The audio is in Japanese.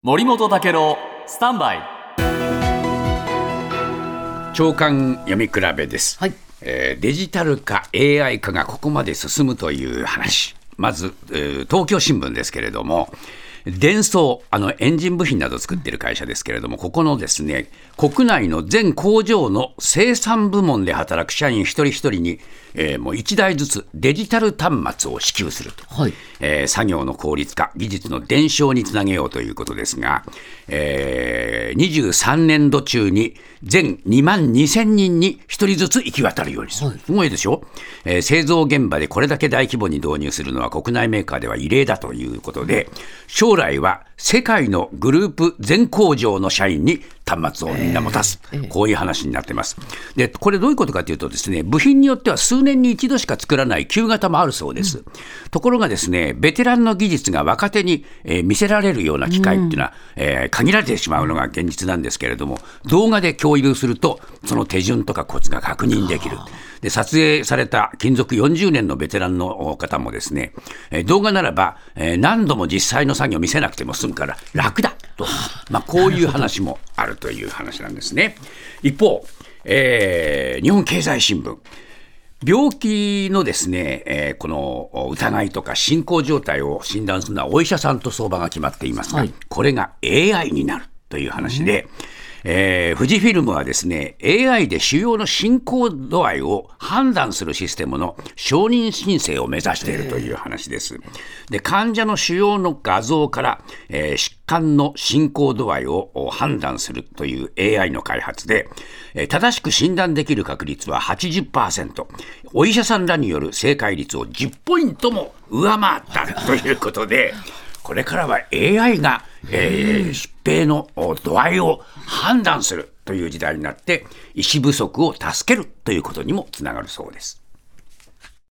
森本武郎スタンバイ。長官読み比べです、はい。えーデジタル化 AI 化がここまで進むという話。まず、えー東京新聞ですけれども電装あのエンジン部品などを作っている会社ですけれどもここのですね国内の全工場の生産部門で働く社員一人一人に、えーもう1台ずつデジタル端末を支給すると、はい。えー作業の効率化、技術の伝承につなげようということですが、えー23年度中に全2万2000人に1人ずつ行き渡るようにする。すごいでしょ、えー製造現場でこれだけ大規模に導入するのは国内メーカーでは異例だということで、将来は世界のグループ全工場の社員に端末をみんな持たす、こういう話になってます。で、これどういうことかというとですね、部品によっては数年に一度しか作らない旧型もあるそうです。ところがですね、ベテランの技術が若手に、えー見せられるような機会っていうのは、えー限られてしまうのが現実なんですけれども、動画で共有すると、その手順とかコツが確認できる。で、撮影された勤続40年のベテランの方もですね、えー動画ならば、えー何度も実際の作業を見せなくても済むから楽だと、まあ、こういう話もあるという話なんですね。一方、えー日本経済新聞。病気のですね、えーこの疑いとか進行状態を診断するのはお医者さんと相場が決まっていますが、はいこれが AI になるという話で、えー富士フィルムはですね AI で腫瘍の進行度合いを判断するシステムの承認申請を目指しているという話です。で患者の腫瘍の画像から、えー疾患の進行度合いを判断するという AI の開発で、えー正しく診断できる確率は80%お医者さんらによる正解率を10ポイントも上回ったということでこれからは AI が、えー疾病の度合いを判断するという時代になって医師不足を助けるということにもつながるそうです。